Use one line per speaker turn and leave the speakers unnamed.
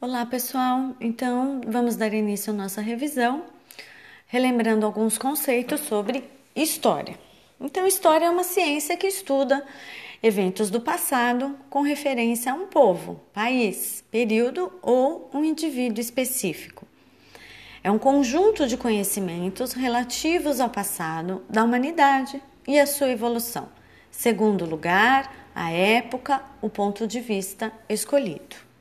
Olá, pessoal. Então, vamos dar início à nossa revisão, relembrando alguns conceitos sobre história. Então, história é uma ciência que estuda eventos do passado com referência a um povo, país, período ou um indivíduo específico. É um conjunto de conhecimentos relativos ao passado da humanidade e a sua evolução, segundo o lugar, a época, o ponto de vista escolhido.